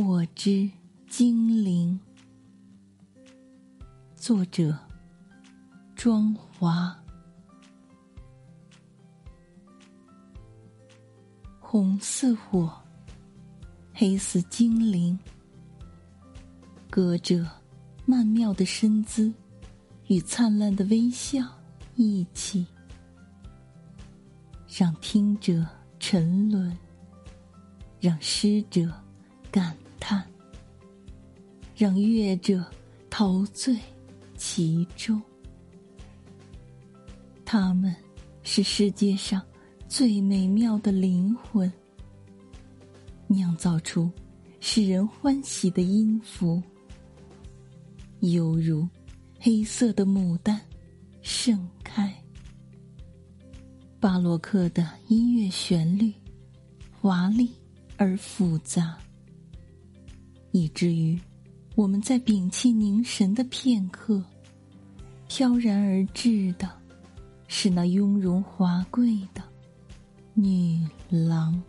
火之精灵，作者庄华。红似火，黑似精灵，隔着曼妙的身姿与灿烂的微笑一起，让听者沉沦，让诗者。感叹，让乐者陶醉其中。他们是世界上最美妙的灵魂，酿造出使人欢喜的音符，犹如黑色的牡丹盛开。巴洛克的音乐旋律，华丽而复杂。以至于，我们在屏气凝神的片刻，飘然而至的，是那雍容华贵的女郎。